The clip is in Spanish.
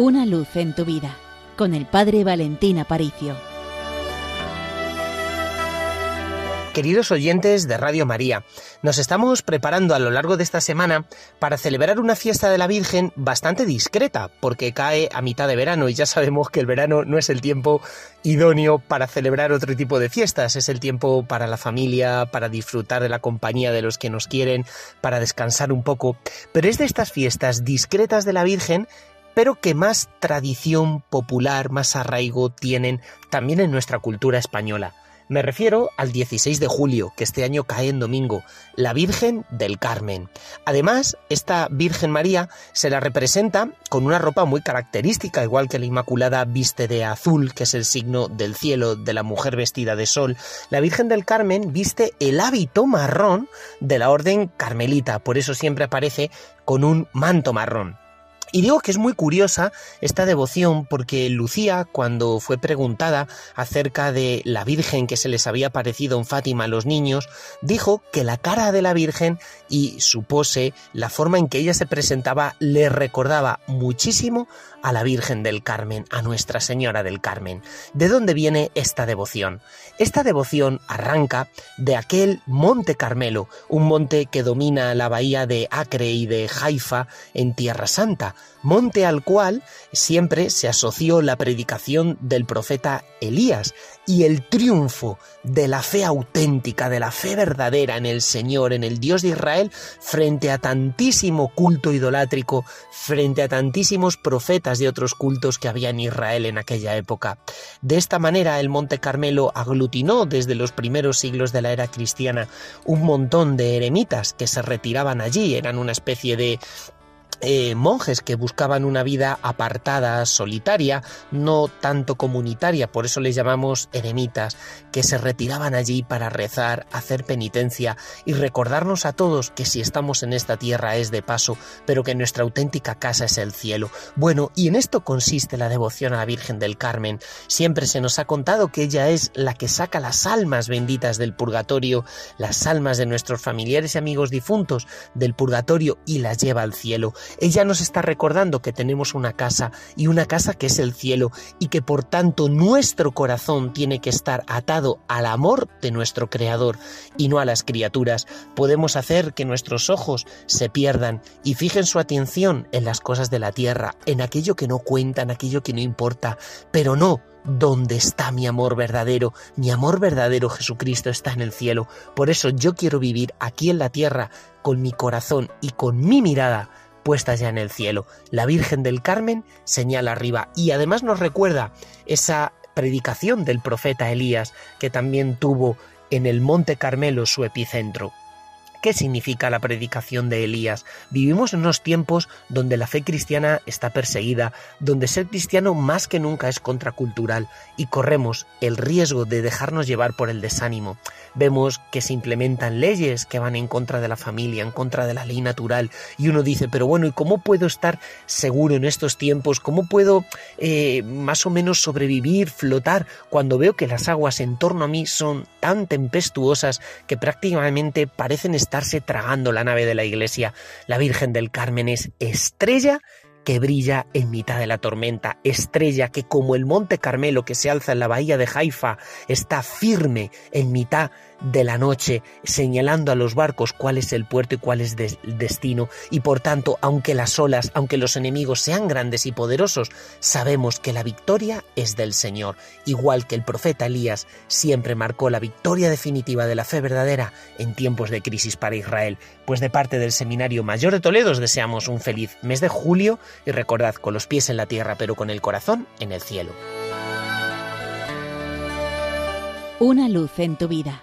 Una luz en tu vida con el Padre Valentín Aparicio. Queridos oyentes de Radio María, nos estamos preparando a lo largo de esta semana para celebrar una fiesta de la Virgen bastante discreta, porque cae a mitad de verano y ya sabemos que el verano no es el tiempo idóneo para celebrar otro tipo de fiestas, es el tiempo para la familia, para disfrutar de la compañía de los que nos quieren, para descansar un poco, pero es de estas fiestas discretas de la Virgen pero que más tradición popular, más arraigo tienen también en nuestra cultura española. Me refiero al 16 de julio, que este año cae en domingo, la Virgen del Carmen. Además, esta Virgen María se la representa con una ropa muy característica, igual que la Inmaculada viste de azul, que es el signo del cielo, de la mujer vestida de sol. La Virgen del Carmen viste el hábito marrón de la orden carmelita, por eso siempre aparece con un manto marrón. Y digo que es muy curiosa esta devoción porque Lucía, cuando fue preguntada acerca de la Virgen que se les había aparecido en Fátima a los niños, dijo que la cara de la Virgen y su pose, la forma en que ella se presentaba, le recordaba muchísimo a la Virgen del Carmen, a Nuestra Señora del Carmen. ¿De dónde viene esta devoción? Esta devoción arranca de aquel Monte Carmelo, un monte que domina la bahía de Acre y de Haifa en Tierra Santa, monte al cual siempre se asoció la predicación del profeta Elías y el triunfo de la fe auténtica, de la fe verdadera en el Señor, en el Dios de Israel, frente a tantísimo culto idolátrico, frente a tantísimos profetas de otros cultos que había en Israel en aquella época. De esta manera el Monte Carmelo aglutinó desde los primeros siglos de la era cristiana un montón de eremitas que se retiraban allí, eran una especie de eh, monjes que buscaban una vida apartada, solitaria, no tanto comunitaria, por eso les llamamos eremitas, que se retiraban allí para rezar, hacer penitencia y recordarnos a todos que si estamos en esta tierra es de paso, pero que nuestra auténtica casa es el cielo. Bueno, y en esto consiste la devoción a la Virgen del Carmen. Siempre se nos ha contado que ella es la que saca las almas benditas del purgatorio, las almas de nuestros familiares y amigos difuntos del purgatorio y las lleva al cielo. Ella nos está recordando que tenemos una casa y una casa que es el cielo y que por tanto nuestro corazón tiene que estar atado al amor de nuestro Creador y no a las criaturas. Podemos hacer que nuestros ojos se pierdan y fijen su atención en las cosas de la tierra, en aquello que no cuenta, en aquello que no importa, pero no ¿Dónde está mi amor verdadero? Mi amor verdadero Jesucristo está en el cielo. Por eso yo quiero vivir aquí en la tierra con mi corazón y con mi mirada puestas ya en el cielo. La Virgen del Carmen señala arriba y además nos recuerda esa predicación del profeta Elías que también tuvo en el Monte Carmelo su epicentro. ¿Qué significa la predicación de Elías? Vivimos en unos tiempos donde la fe cristiana está perseguida, donde ser cristiano más que nunca es contracultural y corremos el riesgo de dejarnos llevar por el desánimo. Vemos que se implementan leyes que van en contra de la familia, en contra de la ley natural y uno dice, pero bueno, ¿y cómo puedo estar seguro en estos tiempos? ¿Cómo puedo eh, más o menos sobrevivir, flotar cuando veo que las aguas en torno a mí son tan tempestuosas que prácticamente parecen estar tragando la nave de la iglesia. La Virgen del Carmen es estrella que brilla en mitad de la tormenta, estrella que como el monte Carmelo que se alza en la bahía de Haifa está firme en mitad de la noche, señalando a los barcos cuál es el puerto y cuál es el destino, y por tanto, aunque las olas, aunque los enemigos sean grandes y poderosos, sabemos que la victoria es del Señor, igual que el profeta Elías siempre marcó la victoria definitiva de la fe verdadera en tiempos de crisis para Israel. Pues de parte del Seminario Mayor de Toledo os deseamos un feliz mes de julio y recordad con los pies en la tierra pero con el corazón en el cielo. Una luz en tu vida